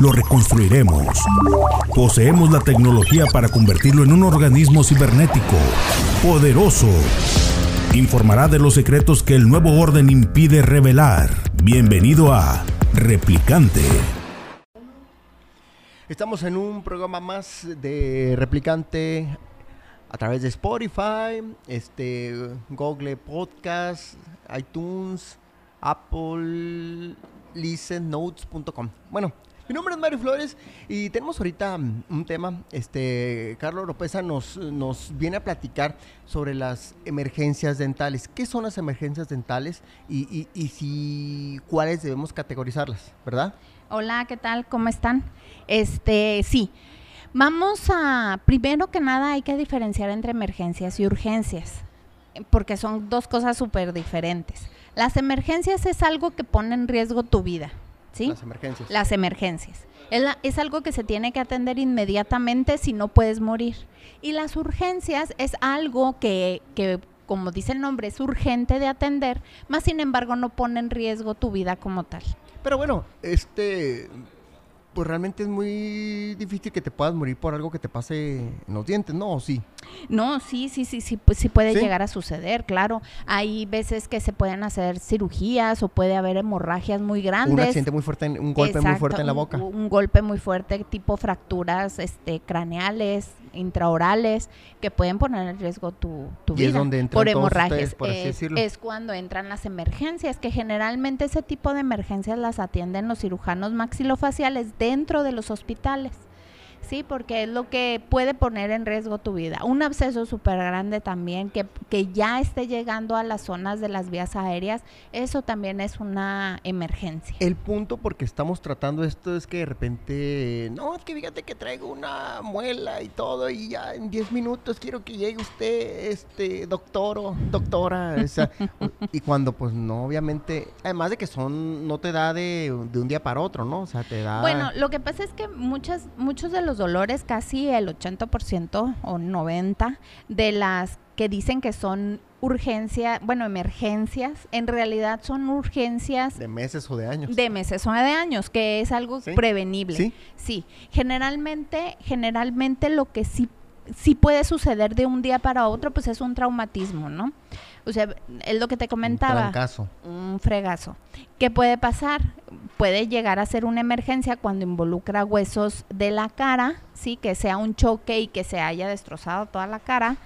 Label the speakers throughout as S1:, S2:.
S1: Lo reconstruiremos. Poseemos la tecnología para convertirlo en un organismo cibernético, poderoso. Informará de los secretos que el nuevo orden impide revelar. Bienvenido a Replicante.
S2: Estamos en un programa más de replicante a través de Spotify, este, Google Podcast, iTunes, Apple, listennotes.com. Bueno, mi nombre es Mario Flores y tenemos ahorita mm, un tema. Este, Carlos Lopeza nos, nos viene a platicar sobre las emergencias dentales. ¿Qué son las emergencias dentales y, y, y si cuáles debemos categorizarlas, verdad?
S3: Hola, ¿qué tal? ¿Cómo están? Este, sí. Vamos a, primero que nada hay que diferenciar entre emergencias y urgencias, porque son dos cosas súper diferentes. Las emergencias es algo que pone en riesgo tu vida, ¿sí?
S2: Las emergencias.
S3: Las emergencias. Es, la- es algo que se tiene que atender inmediatamente si no puedes morir. Y las urgencias es algo que, que, como dice el nombre, es urgente de atender, más sin embargo no pone en riesgo tu vida como tal.
S2: Pero bueno, este, pues realmente es muy difícil que te puedas morir por algo que te pase en los dientes, ¿no? ¿O sí?
S3: No, sí, sí, sí, sí, pues sí puede
S2: ¿Sí?
S3: llegar a suceder, claro. Hay veces que se pueden hacer cirugías o puede haber hemorragias muy
S2: Un
S3: grandes.
S2: accidente muy fuerte, un golpe muy fuerte en la
S3: un-
S2: boca.
S3: Un, golpe muy fuerte, tipo fracturas este, craneales, intraorales, que pueden poner en riesgo tu, tu vida
S2: es donde entran
S3: por hemorragias.
S2: ustedes, por así
S3: es,
S2: decirlo.
S3: es cuando entran las emergencias, que generalmente ese tipo de emergencias las atienden los cirujanos maxilofaciales dentro de los hospitales. Sí, porque es lo que puede poner en riesgo tu vida. Un absceso súper grande también, que, que ya esté llegando a las zonas de las vías aéreas, eso también es una emergencia.
S2: El punto porque estamos tratando esto es que de repente, no, es que fíjate que traigo una muela y todo y ya en 10 minutos quiero que llegue usted, este, doctor o doctora. o sea, y cuando pues no, obviamente, además de que son, no te da de, de un día para otro, ¿no? O sea, te da...
S3: Bueno, lo que pasa es que muchas, muchos de los dolores, casi el 80% o 90% de las que dicen que son urgencia, bueno, emergencias, en realidad son urgencias
S2: de meses o de años.
S3: de meses o de años, que es algo
S2: Sí.
S3: prevenible.
S2: Sí.
S3: Sí, generalmente, generalmente lo que sí, sí puede suceder de un día para otro, pues es un traumatismo, ¿no? O sea, es lo que te
S2: Un
S3: comentaba
S2: trancazo.
S3: un fregazo. ¿Qué puede pasar? Puede llegar a ser una emergencia cuando involucra huesos de la cara, sí, que sea un choque y que se haya destrozado toda la cara,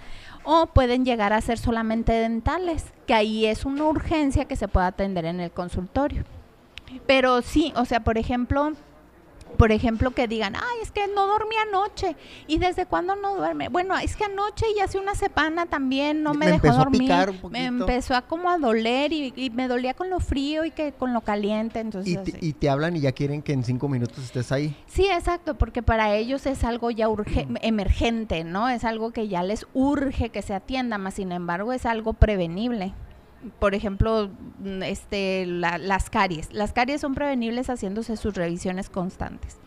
S3: o pueden llegar a ser solamente dentales, que ahí es una urgencia que se puede atender en el consultorio. Pero sí, o sea, por ejemplo, por ejemplo, que digan, ay, es que no dormí anoche. ¿Y desde cuándo no duerme? Bueno, es que anoche y hace una semana también no me,
S2: Me
S3: dejó dormir.
S2: picar un
S3: me empezó a como a doler y, y me dolía con lo frío y que con lo caliente. Entonces,
S2: Y te,
S3: así.
S2: y te hablan y ya quieren que en cinco minutos estés ahí.
S3: Sí, exacto, porque para ellos es algo ya urge- emergente, ¿no? Es algo que ya les urge que se atienda, más sin embargo es algo prevenible. Por ejemplo, mm, este, la- las caries. Las caries son prevenibles haciéndose sus revisiones constantes.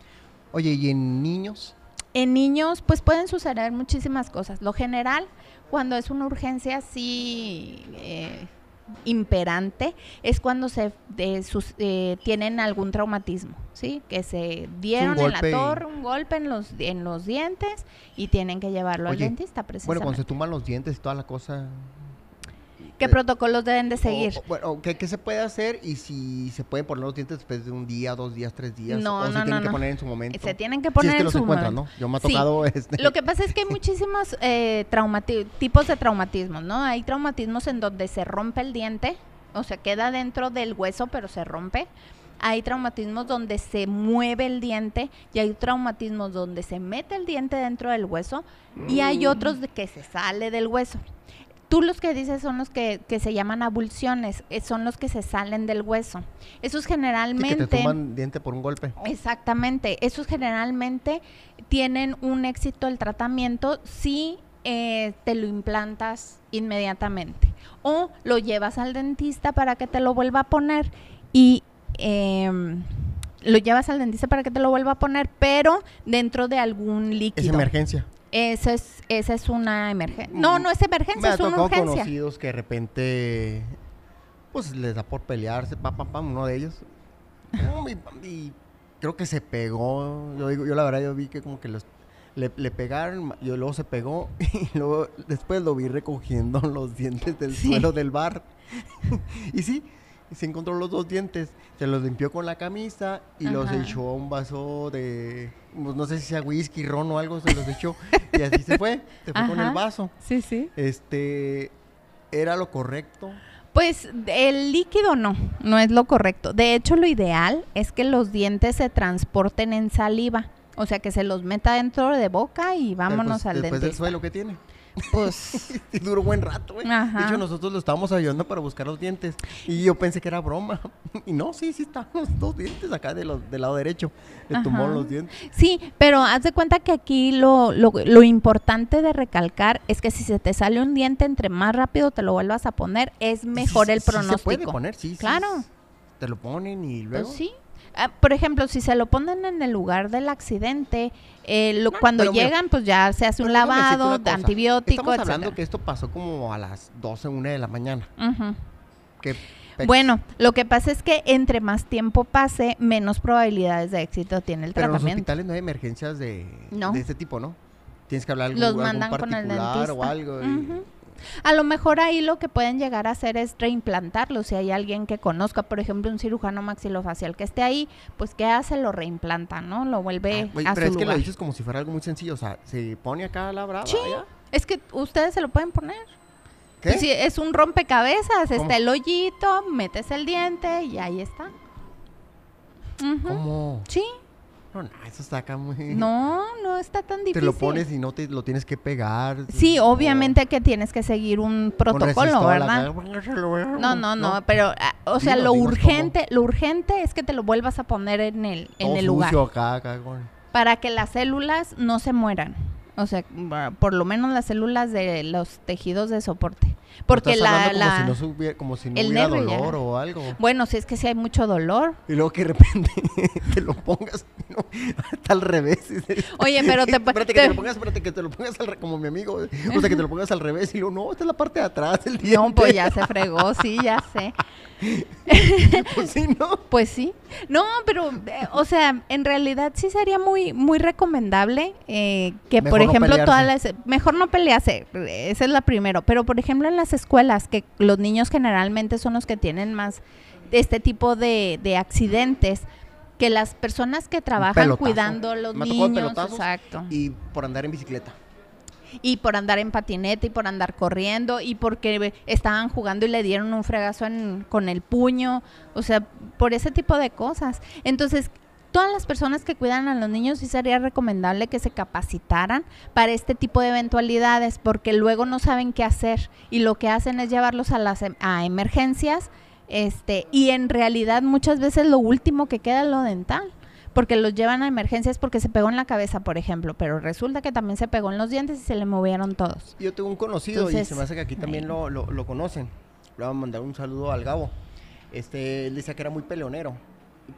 S2: Oye, ¿y en niños?
S3: En niños, pues pueden suceder muchísimas cosas. Lo general, cuando es una urgencia así eh, imperante, es cuando se sus- eh, tienen algún traumatismo, ¿sí? Que se dieron en la torre, un golpe en los, en los dientes y tienen que llevarlo al dentista
S2: Bueno,
S3: precisamente.
S2: cuando se tumban los dientes y toda la cosa.
S3: ¿Qué protocolos deben de seguir?
S2: O- o- ¿qué, qué se puede hacer? Y si se pueden poner los dientes después de un día, dos días, tres días.
S3: No,
S2: o se
S3: no,
S2: tienen
S3: no,
S2: que poner en su momento.
S3: Se tienen que
S2: Si
S3: poner
S2: es que
S3: en
S2: los
S3: su
S2: encuentran,
S3: momento.
S2: ¿no? Yo me ha
S3: Sí.
S2: tocado este.
S3: Lo que pasa es que hay muchísimos eh, tipos de traumatismos, ¿no? Hay traumatismos en donde se rompe el diente, o sea, queda dentro del hueso, pero se rompe. Hay traumatismos donde se mueve el diente y hay traumatismos donde se mete el diente dentro del hueso y hay otros de que se sale del hueso. Tú los que dices son los que, que se llaman abulsiones, eh, son los que se salen del hueso. Esos
S2: Sí, que
S3: generalmente...
S2: te toman diente por un golpe.
S3: Exactamente, esos generalmente tienen un éxito el tratamiento si eh, te lo implantas inmediatamente o lo llevas al dentista para que te lo vuelva a poner y em, lo llevas al dentista para que te lo vuelva a poner, pero dentro de algún
S2: Es
S3: líquido.
S2: emergencia.
S3: Esa es, esa es una emergencia. No, no es
S2: Me
S3: emergencia,
S2: ha
S3: es una
S2: tocado
S3: urgencia.
S2: conocidos que de repente, pues les da por pelearse, pam, pam, pam, uno de ellos. Y, y creo que se pegó. Yo, digo, yo la verdad, yo vi que como que los, le, le pegaron, yo luego se pegó y luego después lo vi recogiendo los dientes del
S3: Sí.
S2: suelo del bar. y sí, se encontró los dos dientes, se los limpió con la camisa y los echó a un vaso de, pues, no sé si sea whisky, ron o algo, se los echó y así se fue, se fue con el vaso.
S3: Sí, sí.
S2: Este, ¿era lo correcto?
S3: Pues el líquido no, no es lo correcto. De hecho, lo ideal es que los dientes se transporten en saliva. O sea, que se los meta dentro de boca y vámonos
S2: Después-
S3: al
S2: Después del
S3: dentista.
S2: suelo que tiene.
S3: Pues
S2: Y duró buen rato, güey. De hecho, nosotros lo estábamos ayudando para buscar los dientes. Y yo pensé que era broma. Y no, sí, sí los dos dientes acá de los, del lado derecho. Le tumbó
S3: Ajá.
S2: los dientes.
S3: sí, pero haz de cuenta que aquí lo, lo, lo importante de recalcar es que si se te sale un diente, entre más rápido te lo vuelvas a poner, es mejor
S2: Sí,
S3: el
S2: sí, sí
S3: pronóstico.
S2: se puede poner, sí. sí,
S3: Claro.
S2: sí. Te lo ponen y
S3: Pues
S2: luego.
S3: sí. Ah, por ejemplo, si se lo ponen en el lugar del accidente, eh, lo-
S2: No,
S3: cuando
S2: pero mira,
S3: llegan, pues ya se hace un lavado,
S2: cosa.
S3: antibiótico,
S2: Estamos hablando
S3: etcétera.
S2: que esto pasó como a las 12, 1 de la mañana.
S3: Ujú.
S2: Que pex-
S3: Bueno, lo que pasa es que entre más tiempo pase, menos probabilidades de éxito tiene el
S2: Pero en los
S3: tratamiento.
S2: hospitales no hay emergencias de,
S3: No.
S2: de este tipo, ¿no? Tienes que hablar algún,
S3: Los
S2: algún
S3: mandan con el
S2: particular
S3: dentista.
S2: o algo. y-
S3: Ujú. A lo mejor ahí lo que pueden llegar a hacer es reimplantarlo. Si hay alguien que conozca, por ejemplo, un cirujano maxilofacial que esté ahí, pues ¿qué hace? Lo reimplanta, ¿no? Lo vuelve
S2: Ah,
S3: a
S2: pero
S3: su
S2: es que lo dices como si fuera algo muy sencillo. O sea, se pone acá la brava.
S3: Sí.
S2: ya.
S3: Es que ustedes se lo pueden poner.
S2: ¿Qué?
S3: Pues sí, es un rompecabezas.
S2: ¿Cómo?
S3: Está el hoyito, metes el diente y ahí está.
S2: ¿Cómo?
S3: Sí.
S2: No, no, eso está acá muy...
S3: No, no está tan difícil.
S2: Te lo pones y no te lo tienes que pegar.
S3: Sí,
S2: o
S3: obviamente que tienes que seguir un protocolo, ¿verdad? No, no, no, pero, ah, o sea, lo urgente, lo urgente es que te lo vuelvas a poner en el, en
S2: Todo
S3: el lugar
S2: sucio acá, acá con-
S3: para que las células no se mueran. O sea, por lo menos las células de los tejidos de soporte. Porque la,
S2: hablando
S3: la-
S2: como si no, subiera- como si no
S3: el
S2: hubiera
S3: nervio ya.
S2: dolor o algo.
S3: bueno, si es que si hay mucho dolor.
S2: Y luego que de repente te lo pongas no, está al revés.
S3: Oye, pero te-
S2: espérate que
S3: te-
S2: te lo pongas, espérate que te lo pongas al re- como mi amigo. O sea, que te lo pongas al revés y luego, no, esta es la parte de atrás del diente.
S3: No, pues ya se fregó, sí, ya sé.
S2: Pues sí, ¿no?
S3: Pues sí. No, pero, eh, o sea, en realidad sí sería muy, muy recomendable eh, que,
S2: Mejor
S3: por
S2: no
S3: ejemplo, todas las... Mejor no pelearse, esa es la primero. Pero, por ejemplo, en las escuelas, que los niños generalmente son los que tienen más este tipo de, de accidentes, que las personas que trabajan
S2: pelotazo.
S3: cuidando a los
S2: Me
S3: niños, exacto.
S2: Y por andar en bicicleta.
S3: Y por andar en patineta y por andar corriendo y porque estaban jugando y le dieron un fregazo en- con el puño, o sea, por ese tipo de cosas. Entonces, todas las personas que cuidan a los niños sí sería recomendable que se capacitaran para este tipo de eventualidades porque luego no saben qué hacer y lo que hacen es llevarlos a las em- a emergencias este y en realidad muchas veces lo último que queda es lo dental porque los llevan a emergencias porque se pegó en la cabeza, por ejemplo, pero resulta que también se pegó en los dientes y se le movieron todos.
S2: Yo tengo un conocido y se me hace que aquí también lo, lo conocen. Le voy a mandar un saludo al Gabo. Este, él decía que era muy peleonero.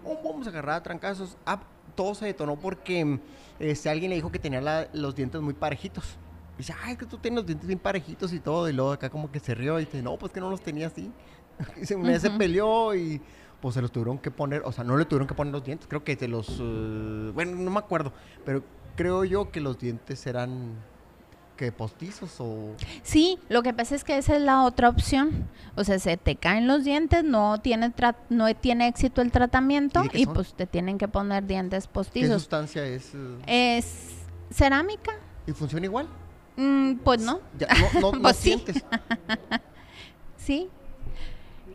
S2: Pum, pum, se agarraba a trancazos. Ah, todo se detonó porque este, alguien le dijo que tenía la- los dientes muy parejitos. Y dice, ay, que tú tienes los dientes bien parejitos y todo. Y luego acá como que se rió y dice, no, pues que no los tenía así. Y se, una vez se peleó y pues se los tuvieron que poner, o sea, no le tuvieron que poner los dientes. Creo que se los, eh, bueno, no me acuerdo. Pero creo yo que los dientes eran que postizos o
S3: Sí, lo que pasa es que esa es la otra opción. O sea, se te caen los dientes, no tiene tra- no tiene éxito el tratamiento
S2: ¿Y qué
S3: pues te tienen que poner dientes
S2: qué
S3: postizos.
S2: sustancia es eh,
S3: Es cerámica.
S2: y funciona igual.
S3: Mm, pues no,
S2: Ya, no, no, no
S3: Pues sí.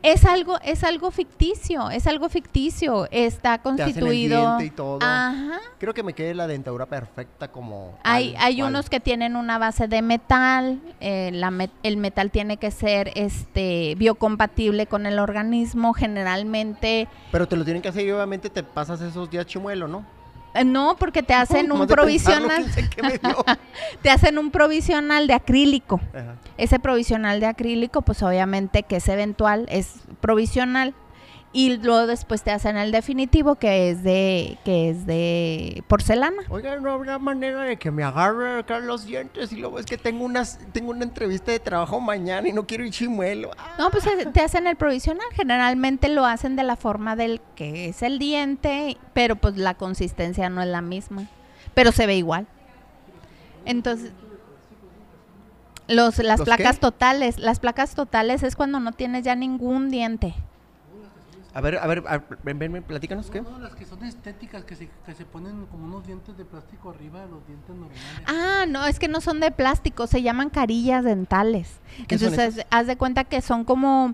S3: Es algo, es algo ficticio, es algo ficticio. Está
S2: Te hacen el
S3: constituido.
S2: diente y todo.
S3: Ajá.
S2: Creo que me quede la dentadura perfecta como.
S3: Hay, hay unos que tienen una base de metal, eh, la met- el metal tiene que ser este biocompatible con el organismo, generalmente
S2: Pero te lo tienen que hacer y obviamente te pasas esos días chimuelo, ¿no?
S3: Eh, no, porque te hacen un provisional, te hacen un provisional de acrílico.
S2: Ajá.
S3: Ese provisional de acrílico, pues obviamente que es eventual, es provisional. Y luego después te hacen el definitivo que es de que es de porcelana.
S2: Oiga, no habrá manera de que me agarre acá los dientes y luego es que tengo unas tengo una entrevista de trabajo mañana y no quiero ir chimuelo. Ah,
S3: No, pues eh, te hacen el provisional. Generalmente lo hacen de la forma del que es el diente, pero pues la consistencia no es la misma. Pero se ve igual. Entonces, los, las
S2: ¿Los
S3: placas
S2: qué?
S3: totales, las placas totales es cuando no tienes ya ningún diente.
S2: A ver, a ver, a ver, ven, ven, platícanos qué.
S4: No, las que son estéticas, que se, que se ponen como unos dientes de plástico arriba de los dientes normales.
S3: Ah, no, es que no son de plástico, se llaman carillas dentales.
S2: ¿Qué son
S3: Entonces, haz de cuenta que son como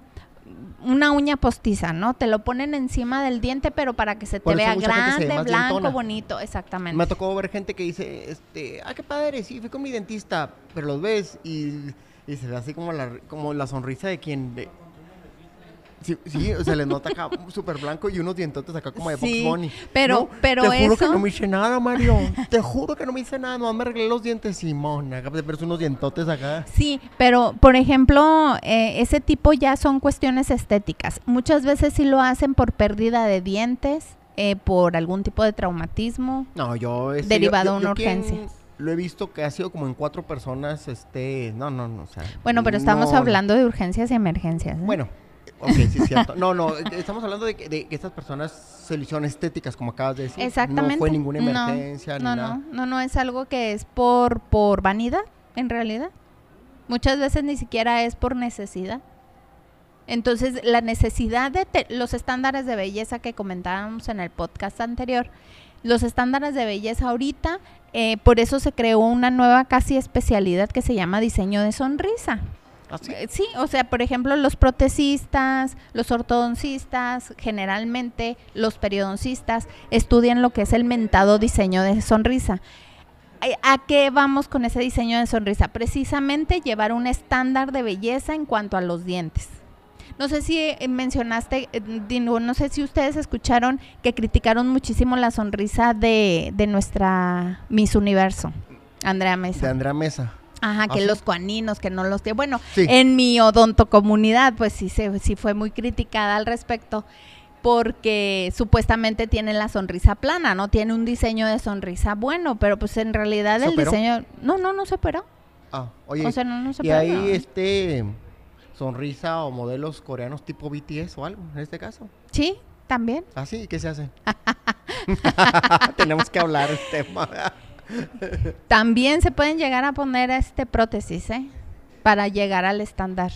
S3: una uña postiza, ¿no? Te lo ponen encima del diente, pero para que se te vea
S2: se
S3: grande, blanco, bonito, exactamente.
S2: Me tocó ver gente que dice, este, ah, qué padre, sí, fui con mi dentista, pero los ves y, y se ve así como la, como la sonrisa de quien... de- Sí, sí, o sea, le nota acá súper blanco y unos dientotes acá como de
S3: Sí,
S2: Box Bunny.
S3: pero-
S2: No,
S3: pero
S2: Te juro que no me hice nada, Mario. Te juro que no me hice nada, no me arreglé los dientes, Simón. Acá te ves unos dientotes acá.
S3: Sí, pero por ejemplo, eh, ese tipo ya son cuestiones estéticas. Muchas veces sí lo hacen por pérdida de dientes, eh, por algún tipo de traumatismo.
S2: No, yo... este,
S3: Derivado de una
S2: quien
S3: urgencia.
S2: Lo he visto que ha sido como en cuatro personas, este... No, no, no, o sea...
S3: Bueno, pero estamos
S2: no-
S3: hablando de urgencias y emergencias. ¿eh?
S2: Bueno, ok, sí, es cierto. No, no, eh, estamos hablando de que, de que estas personas se hicieron estéticas, como acabas de decir.
S3: Exactamente.
S2: No fue ninguna emergencia
S3: no,
S2: ni nada.
S3: no, no, no, es algo que es por, por vanidad, en realidad. Muchas veces ni siquiera es por necesidad. Entonces, la necesidad de te- los estándares de belleza que comentábamos en el podcast anterior, los estándares de belleza ahorita, eh, por eso se creó una nueva casi especialidad que se llama diseño de sonrisa.
S2: ¿Ah, sí?
S3: Eh, Sí, o sea, por ejemplo, los protecistas, los ortodoncistas, generalmente los periodoncistas estudian lo que es el mentado diseño de sonrisa. Eh, ¿A qué vamos con ese diseño de sonrisa? Precisamente llevar un estándar de belleza en cuanto a los dientes. No sé si eh, mencionaste, no sé si ustedes escucharon que criticaron muchísimo la sonrisa de, de nuestra Miss Universo, Andrea Mesa.
S2: De Andrea Mesa.
S3: Ajá, que los coaninos, que no los tiene. Bueno,
S2: Sí.
S3: en mi odontocomunidad, pues sí, se, sí fue muy criticada al respecto, porque supuestamente tiene la sonrisa plana, no tiene un diseño de sonrisa bueno, pero pues en realidad
S2: ¿Se
S3: el
S2: operó?
S3: diseño. No, no, no se operó.
S2: Ah, oye,
S3: o sea, no, no se
S2: y
S3: operó.
S2: ahí
S3: no.
S2: este sonrisa o modelos coreanos tipo BTS o algo, en este caso.
S3: Sí, también.
S2: ¿Ah, sí? ¿Qué se hace? Tenemos que hablar el tema.
S3: También se pueden llegar a poner este prótesis, ¿eh? Para llegar al estándar.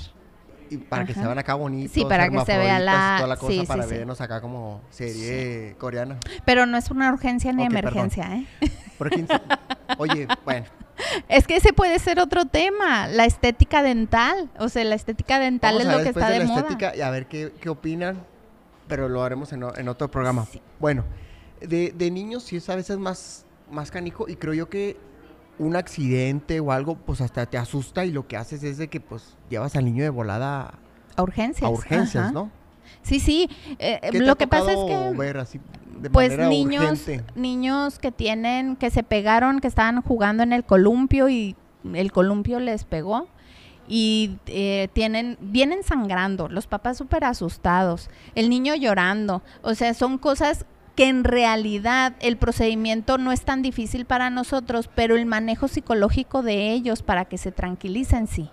S2: Y para que se
S3: Ajá.
S2: vean acá bonitos.
S3: Sí, para que se vea la-
S2: Toda la cosa
S3: sí, sí,
S2: para
S3: sí.
S2: vernos acá como serie coreana.
S3: Pero no es una urgencia ni
S2: Ok, perdón.
S3: emergencia, ¿eh?
S2: Por aquí- Oye, bueno.
S3: Es que ese puede ser otro tema, la estética dental. O sea, la estética dental
S2: Vamos
S3: es
S2: a
S3: lo que está
S2: de
S3: de,
S2: la
S3: moda.
S2: estética y a ver qué, qué opinan, pero lo haremos en, en otro programa. Bueno, de, de niños sí es a veces más, más canijo y creo yo que un accidente o algo, pues hasta te asusta y lo que haces es de que pues llevas al niño de volada
S3: A urgencias.
S2: a urgencias,
S3: ajá.
S2: ¿no?
S3: Sí, sí. eh,
S2: ¿Qué te
S3: lo que pasa es que,
S2: ver así de
S3: pues niños,
S2: urgente?
S3: niños que tienen, que se pegaron, que estaban jugando en el columpio y el columpio les pegó y eh, tienen, vienen sangrando, los papás súper asustados, el niño llorando, o sea, son cosas que en realidad el procedimiento no es tan difícil para nosotros, pero el manejo psicológico de ellos para que se tranquilicen sí.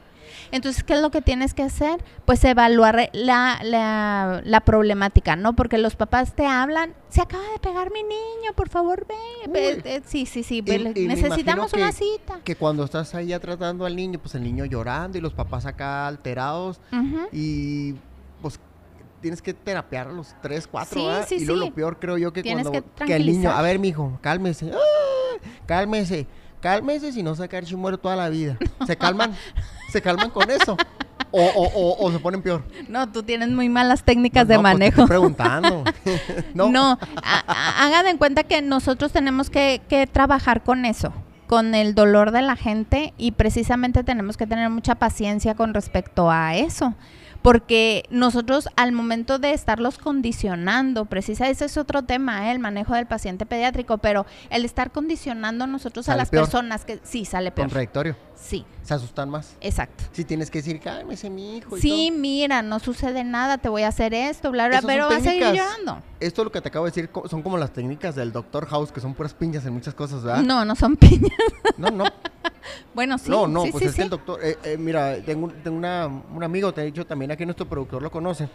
S3: Entonces, ¿qué es lo que tienes que hacer? Pues evaluar la, la, la problemática, ¿no? Porque los papás te hablan, se acaba de pegar mi niño, por favor, ve. sí, sí, sí, ve,
S2: y
S3: necesitamos una cita.
S2: Que cuando estás ahí ya tratando al niño, pues el niño llorando y los papás acá alterados
S3: Ujú.
S2: y pues tienes que terapiar a los 3, 4,
S3: Sí, sí,
S2: y luego
S3: sí.
S2: lo peor creo yo que
S3: Tienes
S2: cuando
S3: que
S2: que el niño, a ver, mijo, cálmese. ¡Ah! Cálmese. Cálmese si no sacar chimuelo toda la vida. ¿Se calman? ¿Se calman con eso? O, o, o, o se ponen peor.
S3: No, tú tienes muy malas técnicas
S2: No,
S3: de
S2: no, pues
S3: manejo.
S2: estoy preguntando. no.
S3: No, hagan en cuenta que nosotros tenemos que, que trabajar con eso, con el dolor de la gente y precisamente tenemos que tener mucha paciencia con respecto a eso. Porque nosotros al momento de estarlos condicionando, precisa, ese es otro tema, ¿eh? el manejo del paciente pediátrico, pero el estar condicionando nosotros a las
S2: peor.
S3: personas que sí sale peor.
S2: Contradictorio.
S3: Sí,
S2: Se asustan más.
S3: exacto.
S2: Si tienes que decir, cálmese mi hijo. y
S3: Sí,
S2: todo.
S3: mira, no sucede nada, te voy a hacer esto, bla, bla, pero va a seguir llorando.
S2: Esto lo que te acabo de decir son como las técnicas del Doctor House, que son puras piñas en muchas cosas, ¿verdad?
S3: No, no son piñas.
S2: no, no,
S3: Bueno, sí.
S2: no, no,
S3: sí,
S2: pues
S3: sí,
S2: es que el
S3: sí.
S2: doctor, eh, eh, mira, tengo, un- tengo una, un amigo, te he dicho también aquí nuestro productor lo conoce,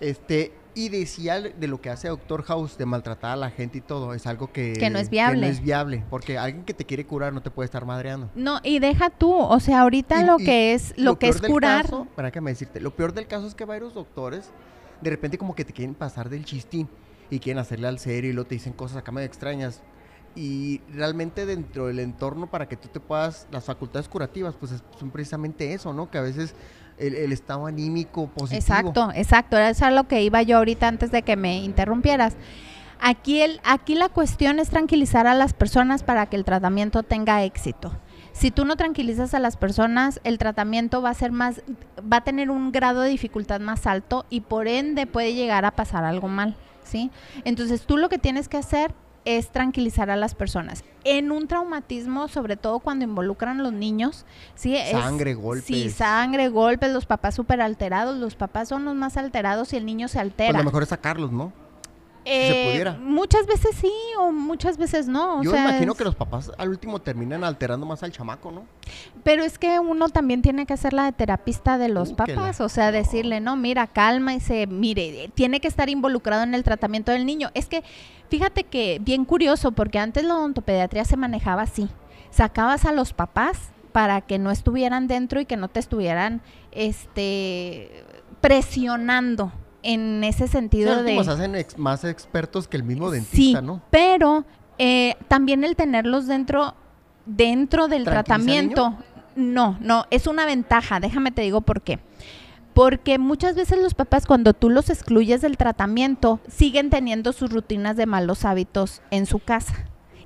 S2: este, y decía de lo que hace Doctor House, de maltratar a la gente y todo, es algo que,
S3: Que no es viable.
S2: no es viable, porque alguien que te quiere curar no te puede estar madreando.
S3: No, y deja tú, o sea, ahorita
S2: Y-
S3: lo
S2: y
S3: que es lo, que
S2: peor
S3: es curar.
S2: caso- para que me decirte, lo peor del caso es que varios doctores de repente como que te quieren pasar del chistín y quieren hacerle al serio y luego te dicen cosas acá medio extrañas. Y realmente dentro del entorno para que tú te puedas, las facultades curativas, pues es- son precisamente eso, ¿no? Que a veces el, estado anímico positivo.
S3: Exacto, exacto. Eso es lo que iba yo ahorita antes de que me interrumpieras. Aquí, el, aquí la cuestión es tranquilizar a las personas para que el tratamiento tenga éxito. Si tú no tranquilizas a las personas, el tratamiento va a ser más, va a tener un grado de dificultad más alto y por ende puede llegar a pasar algo mal, ¿sí? Entonces tú lo que tienes que hacer es tranquilizar a las personas. En un traumatismo, sobre todo cuando involucran a los niños, ¿sí? Es-
S2: Sangre,
S3: Sí,
S2: golpes.
S3: sangre, golpes, los papás súper alterados, los papás son los más alterados y el niño se
S2: Pues
S3: altera.
S2: lo mejor es sacarlos, ¿no? Se
S3: Eh,
S2: pudiera.
S3: Muchas veces sí o muchas veces no. o
S2: Yo
S3: sea,
S2: imagino
S3: es-
S2: que los papás al último terminan alterando más al chamaco, ¿no?
S3: Pero es que uno también tiene que ser la de terapista de los
S2: Uh, la-
S3: papás, o sea, decirle, no, mira, calma y se, mire, tiene que estar involucrado en el tratamiento del niño. Es que, fíjate que bien curioso, porque antes la odontopediatría se manejaba así. Sacabas a los papás para que no estuvieran dentro y que no te estuvieran, este, presionando en ese sentido de...
S2: se hacen ex- más expertos que el mismo
S3: Sí,
S2: dentista, ¿no?
S3: pero eh, también el tenerlos dentro, dentro del
S2: ¿Tranquiliza al
S3: tratamiento, no, no, es una ventaja, déjame te digo por qué. Porque muchas veces los papás cuando tú los excluyes del tratamiento siguen teniendo sus rutinas de malos hábitos en su casa.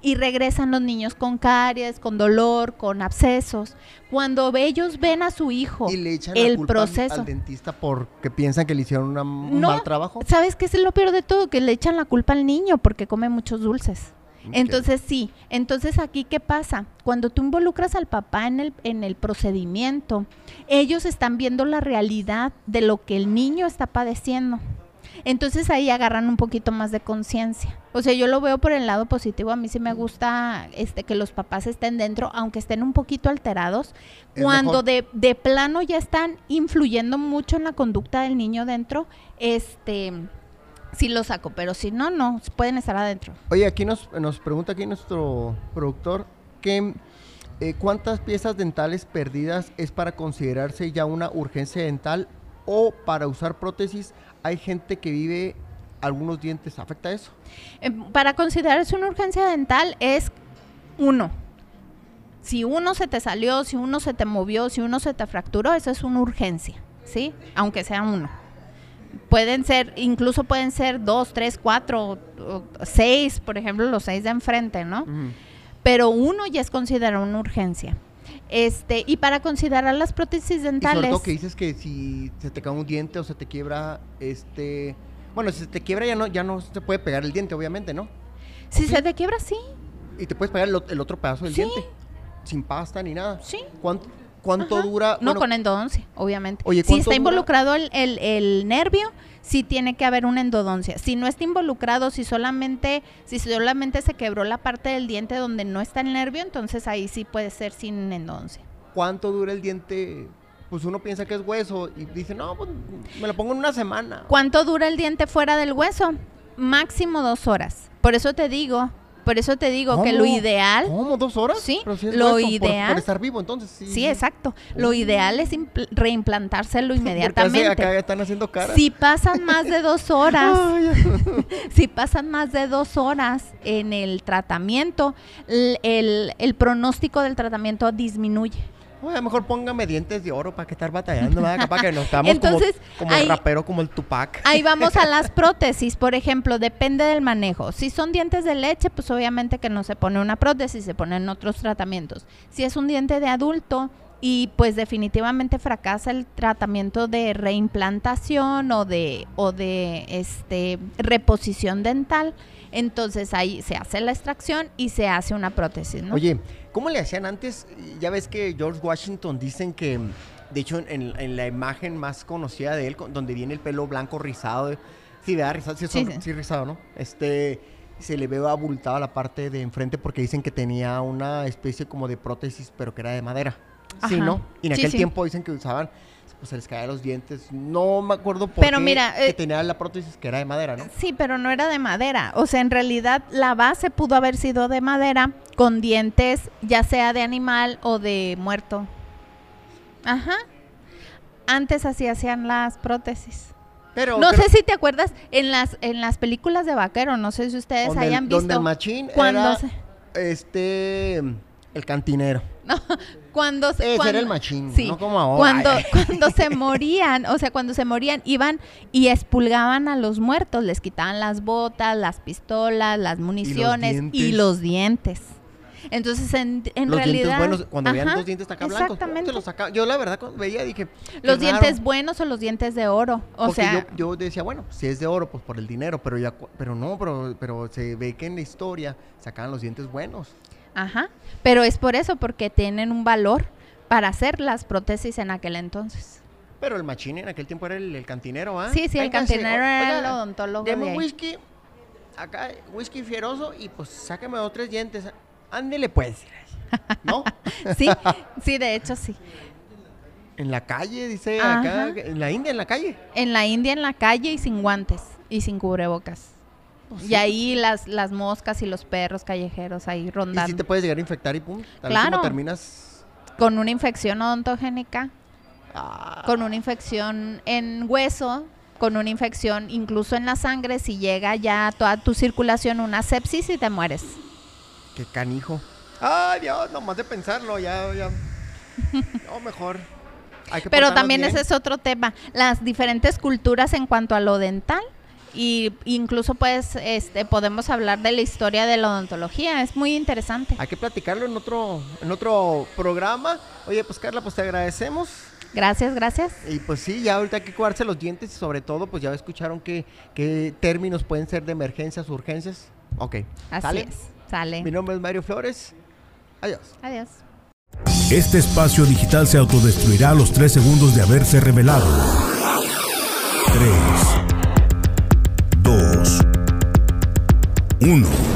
S3: Y regresan los niños con caries, con dolor, con abscesos. Cuando ellos ven a su hijo
S2: Y le echan
S3: el
S2: la culpa
S3: proceso.
S2: al dentista porque piensan que le hicieron una- un
S3: No,
S2: mal trabajo.
S3: ¿Sabes qué es lo peor de todo? Que le echan la culpa al niño porque come muchos dulces. Entonces sí, entonces aquí qué pasa? Cuando tú involucras al papá en el, en el procedimiento, ellos están viendo la realidad de lo que el niño está padeciendo. Entonces ahí agarran un poquito más de conciencia. O sea, yo lo veo por el lado positivo. A mí sí me gusta este que los papás estén dentro, aunque estén un poquito alterados.
S2: Es
S3: Cuando de, de plano ya están influyendo mucho en la conducta del niño dentro, este sí lo saco, pero si no, no, pueden estar adentro.
S2: Oye, aquí nos, nos pregunta aquí nuestro productor que eh, cuántas piezas dentales perdidas es para considerarse ya una urgencia dental o para usar prótesis hay gente que vive algunos dientes. ¿Afecta eso?
S3: Eh, para considerarse una urgencia dental es uno. Si uno se te salió, si uno se te movió, si uno se te fracturó, eso es una urgencia, ¿sí? Aunque sea uno. Pueden ser, incluso pueden ser dos, tres, cuatro, seis, por ejemplo, los seis de enfrente, ¿no? Pero uno ya es considerado una urgencia. Este, y para considerar las prótesis
S2: Y sobre
S3: dentales,
S2: todo que dices que si se te cae un diente o se te quiebra, este... Bueno, si se te quiebra ya no, ya no se puede pegar el diente, obviamente, ¿no?
S3: si
S2: ¿o
S3: se te quiebra, sí,
S2: Y te puedes pegar el otro pedazo del
S3: Sí.
S2: diente. Sin pasta ni nada.
S3: sí.
S2: ¿Cuánto, cuánto
S3: Ajá.
S2: dura?
S3: No con endodoncia, obviamente.
S2: Oye,
S3: si
S2: ¿cuánto
S3: está
S2: dura?
S3: involucrado el, el- el nervio, sí tiene que haber una endodoncia. Si no está involucrado, si solamente, si solamente se quebró la parte del diente donde no está el nervio, entonces ahí sí puede ser sin endodoncia.
S2: ¿Cuánto dura el diente? Pues uno piensa que es hueso y dice, no, pues me lo pongo en una semana.
S3: ¿Cuánto dura el diente fuera del hueso? Máximo dos horas. Por eso te digo, por eso te digo que lo ideal
S2: ¿Cómo? ¿Dos horas?
S3: Sí,
S2: si
S3: lo ideal-
S2: Por, estar vivo, entonces. Sí,
S3: Sí, exacto. Lo
S2: Uh.
S3: ideal es impl- reimplantárselo
S2: Porque
S3: inmediatamente.
S2: acá están haciendo cara.
S3: Si pasan más de dos horas, si pasan más de dos horas en el tratamiento, el, el pronóstico del tratamiento disminuye.
S2: Oye, a lo mejor póngame dientes de oro para que estar batallando, ¿verdad? Capaz que nos estamos
S3: Entonces,
S2: como, como el rapero, como el Tupac.
S3: Ahí vamos a las prótesis, por ejemplo, depende del manejo. Si son dientes de leche, pues obviamente que no se pone una prótesis, se ponen otros tratamientos. Si es un diente de adulto y pues definitivamente fracasa el tratamiento de reimplantación o de o de este reposición dental, entonces ahí se hace la extracción y se hace una prótesis, ¿no?
S2: Oye, ¿cómo le hacían antes? Ya ves que George Washington dicen que, de hecho, en, en la imagen más conocida de él, donde viene el pelo blanco rizado, sí, ¿verdad? Rizado, sí,
S3: Sí,
S2: son-
S3: sí.
S2: sí, rizado, ¿no? Este, se le ve abultado la parte de enfrente porque dicen que tenía una especie como de prótesis, pero que era de madera. Sí. ¿no? Y en aquel
S3: sí.
S2: tiempo dicen que usaban, pues se les caían los dientes. No me acuerdo por
S3: Pero
S2: qué
S3: mira,
S2: que
S3: eh,
S2: tenía la prótesis que era de madera, ¿no?
S3: Sí, pero no era de madera. O sea, en realidad la base pudo haber sido de madera con dientes, ya sea de animal o de muerto. Ajá. Antes así hacían las prótesis.
S2: Pero
S3: No
S2: creo-
S3: sé si te acuerdas en las en las películas de vaquero, no sé si ustedes
S2: donde el-
S3: hayan
S2: donde
S3: visto
S2: el machín
S3: cuando
S2: era,
S3: se-
S2: este, el cantinero.
S3: cuando se-
S2: Ese
S3: cuando-
S2: era el machín,
S3: sí,
S2: no como ahora.
S3: Cuando, cuando se morían, o sea, cuando se morían, iban y expulgaban a los muertos, les quitaban las botas, las pistolas, las municiones y
S2: dientes.
S3: los dientes. Entonces, en, en
S2: los
S3: realidad.
S2: dientes buenos, cuando veían los dientes acá blancos,
S3: Exactamente.
S2: los saca- Yo la verdad cuando veía dije,
S3: Los
S2: raro,
S3: dientes buenos o los dientes de oro. O
S2: porque
S3: sea,
S2: yo, yo decía, bueno, si es de oro, pues por el dinero, pero ya, pero no, pero, pero se ve que en la historia sacaban los dientes buenos.
S3: Ajá. Pero es por eso, porque tienen un valor para hacer las prótesis en aquel entonces.
S2: Pero el machín en aquel tiempo era el, el cantinero, ¿ah?
S3: Sí, sí, el cantinero era el odontólogo de
S2: Deme whisky, acá, whisky fieroso, y pues sáqueme dos, tres dientes. Ándele pues. ¿No?
S3: Sí, sí, de hecho sí.
S2: En la calle, dice
S3: Ajá.
S2: acá, en la India, en la calle.
S3: En la India, en la calle y sin guantes y sin cubrebocas.
S2: Pues
S3: y
S2: sí.
S3: ahí las, las moscas y los perros callejeros ahí
S2: Y
S3: rondando.
S2: si te puedes llegar a infectar y pum. Tal
S3: Claro.
S2: como terminas.
S3: Con una infección odontogénica,
S2: ah,
S3: con una infección en hueso, con una infección incluso en la sangre, si llega ya a toda tu circulación una sepsis y te mueres.
S2: Qué canijo. Ay, Dios, nomás de pensarlo, ya, ya. No, mejor. Hay que
S3: Pero también
S2: bien.
S3: ese es otro tema. Las diferentes culturas en cuanto a lo dental. Y incluso pues este podemos hablar de la historia de la odontología. Es muy interesante.
S2: Hay que platicarlo en otro, en otro programa. Oye, pues Carla, pues te agradecemos.
S3: Gracias, gracias.
S2: Y pues sí, ya ahorita hay que cuidarse los dientes y sobre todo, pues ya escucharon que, qué términos pueden ser de emergencias, urgencias. Ok.
S3: Así
S2: ¿sale?
S3: es. Sale.
S2: Mi nombre es Mario Flores. Adiós.
S3: Adiós.
S1: Este espacio digital se autodestruirá a los 3 segundos de haberse revelado. 3, 2, 1.